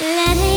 Let it